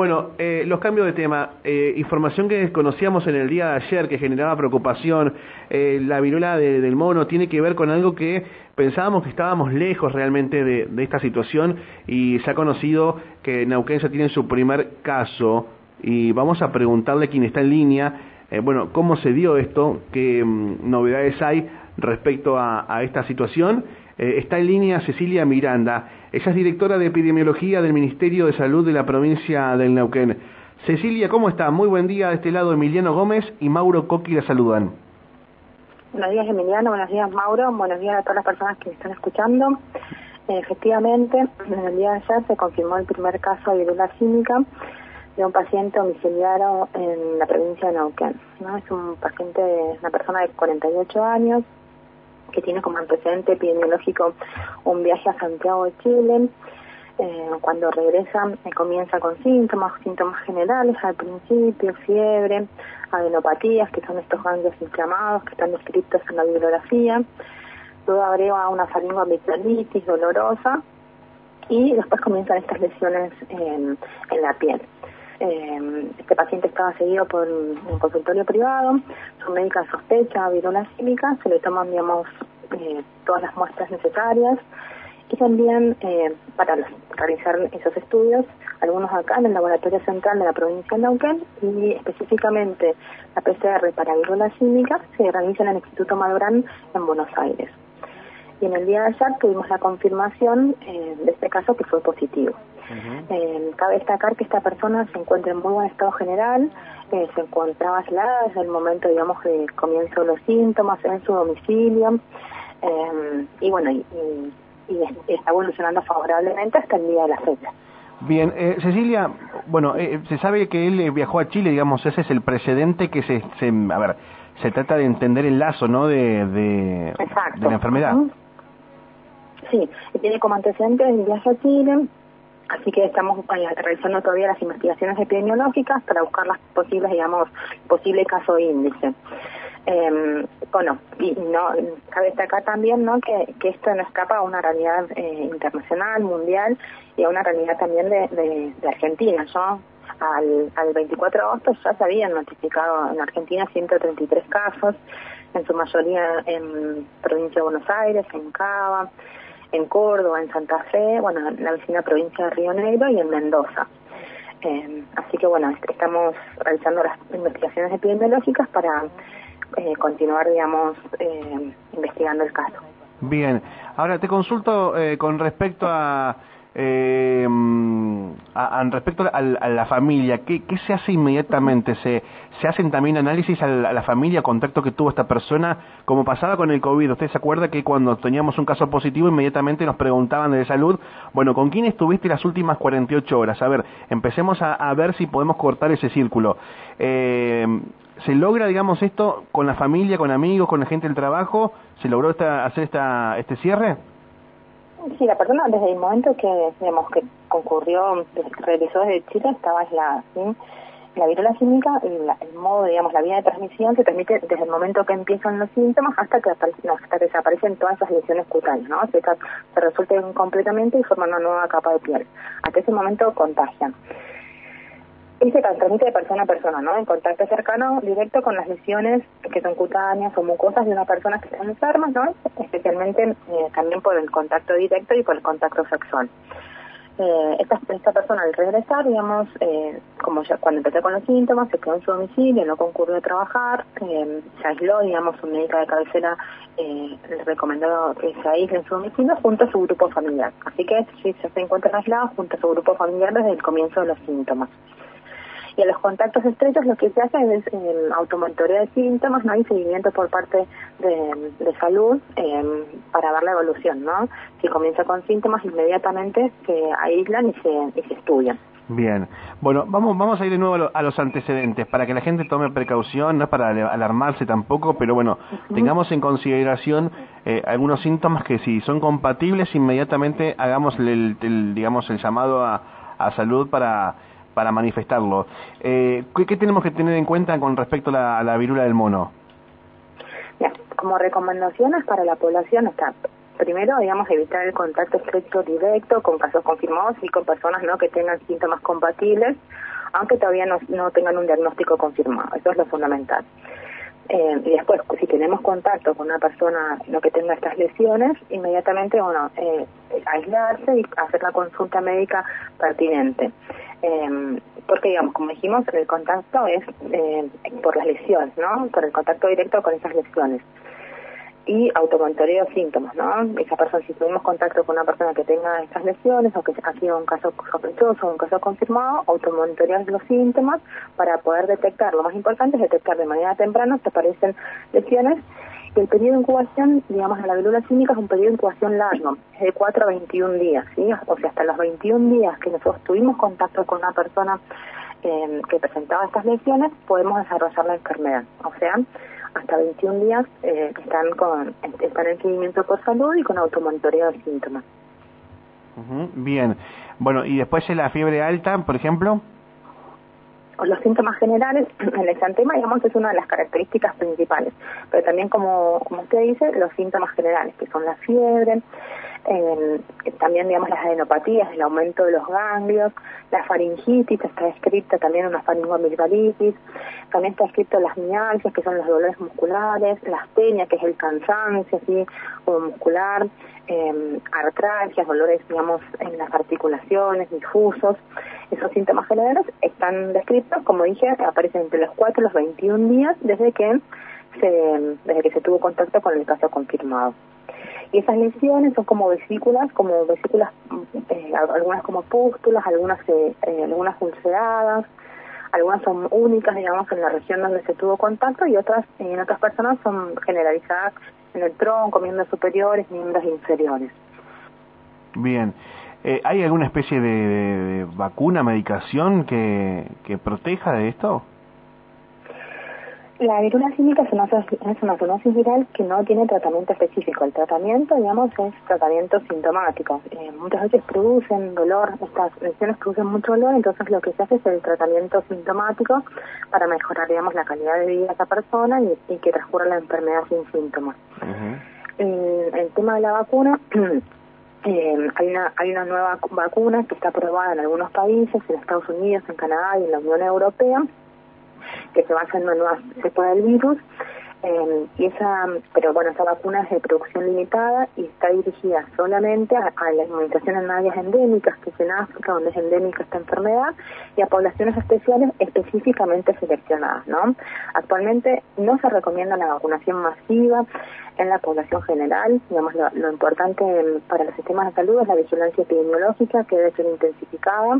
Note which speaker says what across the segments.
Speaker 1: Bueno, eh, los cambios de tema, eh, información que conocíamos en el día de ayer que generaba preocupación, eh, la viruela del mono tiene que ver con algo que pensábamos que estábamos lejos realmente de, esta situación y se ha conocido que Neuquén ya tiene su primer caso y vamos a preguntarle a quien está en línea, bueno, cómo se dio esto, qué mm, novedades hay respecto a esta situación. Está en línea Cecilia Miranda. Ella es directora de epidemiología del Ministerio de Salud de la provincia del Neuquén. Cecilia, ¿cómo está? Muy buen día de este lado Emiliano Gómez y Mauro Coqui la saludan.
Speaker 2: Buenos días Emiliano, buenos días Mauro, buenos días a todas las personas que están escuchando. Efectivamente, en el día de ayer se confirmó el primer caso de viruela química de un paciente domiciliario en la provincia de Neuquén. ¿no? Es un paciente, una persona de 48 años, que tiene como antecedente epidemiológico un viaje a Santiago de Chile. Eh, cuando regresa eh, comienza con síntomas, síntomas generales al principio, fiebre, adenopatías, que son estos ganglios inflamados que están descritos en la bibliografía. Luego agrega una faringoamigdalitis dolorosa y después comienzan estas lesiones en la piel. Eh, este paciente estaba seguido por un consultorio privado, su médica sospecha viruela química, se le toman, digamos, eh, todas las muestras necesarias y también eh, para realizar esos estudios, algunos acá en el Laboratorio Central de la provincia de Neuquén y específicamente la PCR para viruela química se realiza en el Instituto Malbrán en Buenos Aires. Y en el día de ayer tuvimos la confirmación de este caso que fue positivo. Cabe destacar que esta persona se encuentra en muy buen estado general, eh, se encontraba aislada desde el momento, digamos, de comienzo de los síntomas en su domicilio, eh, y bueno, y, está evolucionando favorablemente hasta el día de la fecha.
Speaker 1: Bien, Cecilia, bueno, se sabe que él viajó a Chile, digamos, ese es el precedente que se, a ver, se trata de entender el lazo, ¿no?, de, de, la enfermedad.
Speaker 2: Sí, tiene como antecedente el viaje a Chile, Así que estamos eh, realizando todavía las investigaciones epidemiológicas para buscar las posibles, digamos, posible caso índice. Eh, bueno, y no cabe destacar también ¿no? que, que esto no escapa a una realidad eh, internacional, mundial y a una realidad también de, de, Argentina. Yo al, al 24 de agosto ya se habían notificado en Argentina 133 casos, en su mayoría en provincia de Buenos Aires, en Cava, en Córdoba, en Santa Fe, bueno, en la vecina provincia de Río Negro y en Mendoza. Eh, así que bueno, estamos realizando las investigaciones epidemiológicas para eh, continuar, digamos, eh, investigando el caso.
Speaker 1: Bien, ahora te consulto con respecto a eh, a, respecto a, la familia, ¿qué, ¿qué, se hace inmediatamente? ¿Se, ¿Se hacen también análisis a la, familia, contacto que tuvo esta persona, como pasaba con el COVID? ¿Usted se acuerda que cuando teníamos un caso positivo inmediatamente nos preguntaban de salud, bueno, ¿con quién estuviste las últimas 48 horas? A ver, empecemos a, ver si podemos cortar ese círculo. Eh, ¿Se logra, digamos, esto con la familia, con amigos, con la gente del trabajo? ¿Se logró esta, hacer esta, este cierre?
Speaker 2: Sí, la persona desde el momento que, digamos, que concurrió, realizó desde Chile, estaba aislada, ¿sí? La viruela química, el modo, digamos, la vía de transmisión se transmite desde el momento que empiezan los síntomas hasta que, hasta que desaparecen todas esas lesiones cutáneas, ¿no? Se, se resuelten completamente y forman una nueva capa de piel. Hasta ese momento contagian y se transmite de persona a persona, ¿no? En contacto cercano, directo con las lesiones que son cutáneas o mucosas de una persona que está enferma, ¿no? Especialmente eh, también por el contacto directo y por el contacto sexual. Eh, esta, persona al regresar, digamos, eh, como ya cuando empezó con los síntomas, se quedó en su domicilio, no concurrió a trabajar, se aisló, digamos, su médica de cabecera le recomendó que se aísle en su domicilio junto a su grupo familiar. Así que sí, se encuentra aislado junto a su grupo familiar desde el comienzo de los síntomas. Y a los contactos estrechos lo que se hace es el automonitoreo de síntomas, no hay seguimiento por parte de, salud em, para ver la evolución, ¿no? Si comienza con síntomas, inmediatamente se aíslan y se, y se estudian.
Speaker 1: Bien, bueno, vamos, vamos a ir de nuevo a, los antecedentes para que la gente tome precaución, no es para alarmarse tampoco, pero bueno, tengamos en consideración eh, algunos síntomas que si son compatibles, inmediatamente hagamos el, digamos, el llamado a, a salud para para manifestarlo. Eh, ¿qué, tenemos que tener en cuenta con respecto a la, virula del mono?
Speaker 2: como recomendaciones para la población está primero, digamos, evitar el contacto estrecho directo con casos confirmados y con personas no que tengan síntomas compatibles aunque todavía no, no tengan un diagnóstico confirmado. Eso es lo fundamental. Eh, y después, si tenemos contacto con una persona no que tenga estas lesiones, inmediatamente, bueno, eh, aislarse y hacer la consulta médica pertinente. Eh, porque, digamos, como dijimos, el contacto es eh, por las lesiones, ¿no? Por el contacto directo con esas lesiones y automonitoreo síntomas, ¿no? Esa persona, si tuvimos contacto con una persona que tenga estas lesiones o que ha sido un caso sospechoso o un caso confirmado, automonitoreo los síntomas para poder detectar. Lo más importante es detectar de manera temprana si aparecen lesiones. El periodo de incubación, digamos, en la virula clínica es un periodo de incubación largo, es de 4 a 21 días, ¿sí? O sea, hasta los 21 días que nosotros tuvimos contacto con una persona eh, que presentaba estas lesiones, podemos desarrollar la enfermedad. O sea, hasta 21 días eh, están con están en seguimiento por salud y con automonitoreo de síntomas.
Speaker 1: Bien. Bueno, ¿y después de la fiebre alta, por ejemplo?
Speaker 2: Los síntomas generales, el exantema, digamos, es una de las características principales, pero también, como, como usted dice, los síntomas generales, que son la fiebre, eh, también digamos las adenopatías, el aumento de los ganglios, la faringitis, está escrita también una faringomigdalitis, también está escrito las mialgias, que son los dolores musculares, la astenia, que es el cansancio, así, como muscular, eh, artralgias, dolores, digamos, en las articulaciones, difusos. Esos síntomas generales están descritos, como dije, aparecen entre los 4 y los 21 días desde que se, desde que se tuvo contacto con el caso confirmado. Y esas lesiones son como vesículas, como vesículas, eh, algunas como pústulas, algunas eh, eh, algunas ulceradas, algunas son únicas, digamos, en la región donde se tuvo contacto y otras en otras personas son generalizadas en el tronco, miembros superiores, miembros inferiores.
Speaker 1: Bien. ¿Hay alguna especie de, vacuna, medicación que, que proteja de esto?
Speaker 2: La virula cínica es una, es una zoonosis viral que no tiene tratamiento específico. El tratamiento, digamos, es tratamiento sintomático. Eh, muchas veces producen dolor, estas lesiones producen mucho dolor, entonces lo que se hace es el tratamiento sintomático para mejorar, digamos, la calidad de vida de esa persona y, que transcurra la enfermedad sin síntomas. el tema de la vacuna, eh, hay, una, hay una nueva vacuna que está aprobada en algunos países, en Estados Unidos, en Canadá y en la Unión Europea, que se basa en una nueva cepa del virus. Eh, y esa, pero bueno, esa vacuna es de producción limitada y está dirigida solamente a, la inmunización en áreas endémicas, que es en África, donde es endémica esta enfermedad, y a poblaciones especiales específicamente seleccionadas, ¿no? Actualmente no se recomienda la vacunación masiva en la población general, digamos, lo, lo importante para los sistemas de salud es la vigilancia epidemiológica que debe ser intensificada,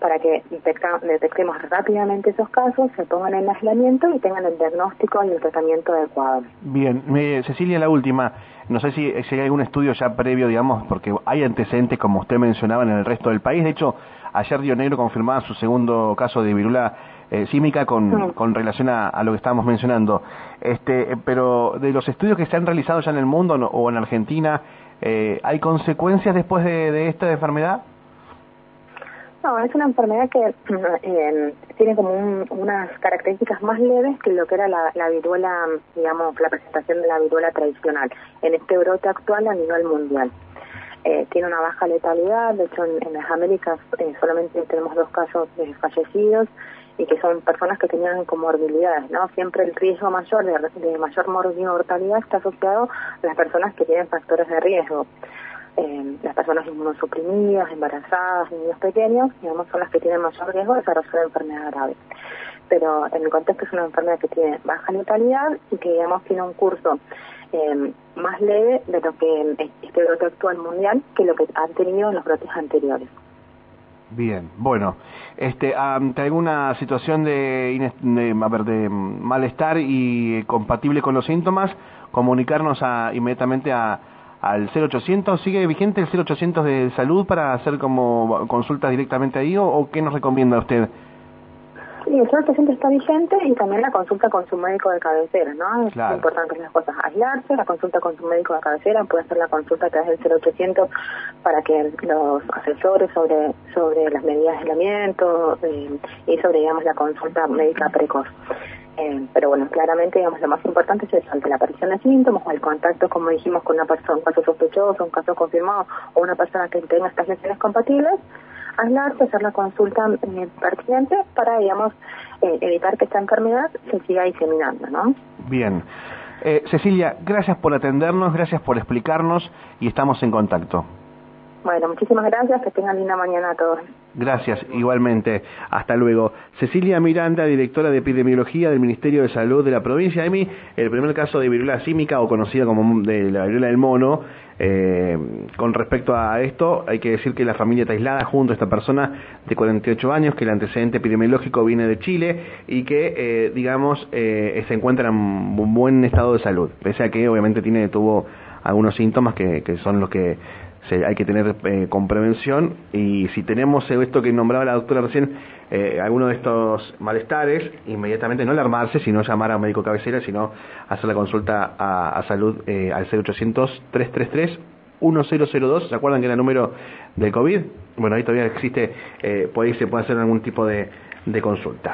Speaker 2: para que detectemos rápidamente esos casos, se pongan en aislamiento y tengan el diagnóstico y el tratamiento adecuado.
Speaker 1: Bien, Cecilia, la última. No sé si, hay algún estudio ya previo, digamos, porque hay antecedentes, como usted mencionaba, en el resto del país. De hecho, ayer Río Negro confirmaba su segundo caso de virula eh, símica con, con relación a, lo que estábamos mencionando. Este, pero de los estudios que se han realizado ya en el mundo o en Argentina, eh, ¿hay consecuencias después de, de esta enfermedad?
Speaker 2: No, es una enfermedad que eh, tiene como unas características más leves que lo que era la, viruela, digamos, la presentación de la viruela tradicional en este brote actual a nivel mundial. Eh, tiene una baja letalidad, de hecho en, las Américas eh, solamente tenemos dos casos fallecidos y que son personas que tenían comorbilidades, ¿no? Siempre el riesgo mayor de, de mayor mortalidad está asociado a las personas que tienen factores de riesgo eh, las personas inmunosuprimidas, embarazadas, niños pequeños, digamos, son las que tienen mayor riesgo de desarrollar enfermedad grave. Pero en el contexto es una enfermedad que tiene baja letalidad y que, digamos, tiene un curso eh, más leve de lo que este brote actual mundial que lo que han tenido los brotes anteriores.
Speaker 1: Bien, bueno, este, ante alguna situación de, de, de malestar y compatible con los síntomas, comunicarnos a, inmediatamente a al 0800. ¿Sigue vigente el 0800 de salud para hacer como consultas directamente ahí o, qué nos recomienda usted?
Speaker 2: Sí, el 0800 está vigente y también la consulta con su médico de cabecera, ¿no? Es importante las cosas, aislarse, la consulta con su médico de cabecera, puede hacer la consulta a través del 0800 para que los asesores sobre sobre las medidas de aislamiento eh, y sobre, digamos, la consulta médica precoz. Eh, pero bueno, claramente, digamos, lo más importante es ante la aparición de síntomas o el contacto, como dijimos, con una persona, un caso sospechoso, un caso confirmado o una persona que tenga estas lesiones compatibles, aislarse, hacer la consulta eh, pertinente para, digamos, eh, evitar que esta enfermedad se siga diseminando, ¿no?
Speaker 1: Bien. Eh, Cecilia, gracias por atendernos, gracias por explicarnos y estamos en contacto.
Speaker 2: Bueno, muchísimas gracias, que tengan linda mañana a todos.
Speaker 1: Gracias, igualmente. Hasta luego. Cecilia Miranda, directora de epidemiología del Ministerio de Salud de la provincia de Mi, el primer caso de viruela símica o conocida como de la viruela del mono. Eh, con respecto a esto, hay que decir que la familia está aislada junto a esta persona de 48 años, que el antecedente epidemiológico viene de Chile y que, eh, digamos, eh, se encuentra en un buen estado de salud, pese a que obviamente tiene tuvo algunos síntomas que, que son los que se, hay que tener eh, con prevención y si tenemos esto que nombraba la doctora recién, eh, alguno de estos malestares, inmediatamente no alarmarse, sino llamar a un médico cabecera, sino hacer la consulta a, salud eh, al 0800-333. 1002, ¿se acuerdan que era el número del COVID? Bueno, ahí todavía existe, por ahí se puede hacer algún tipo de consulta.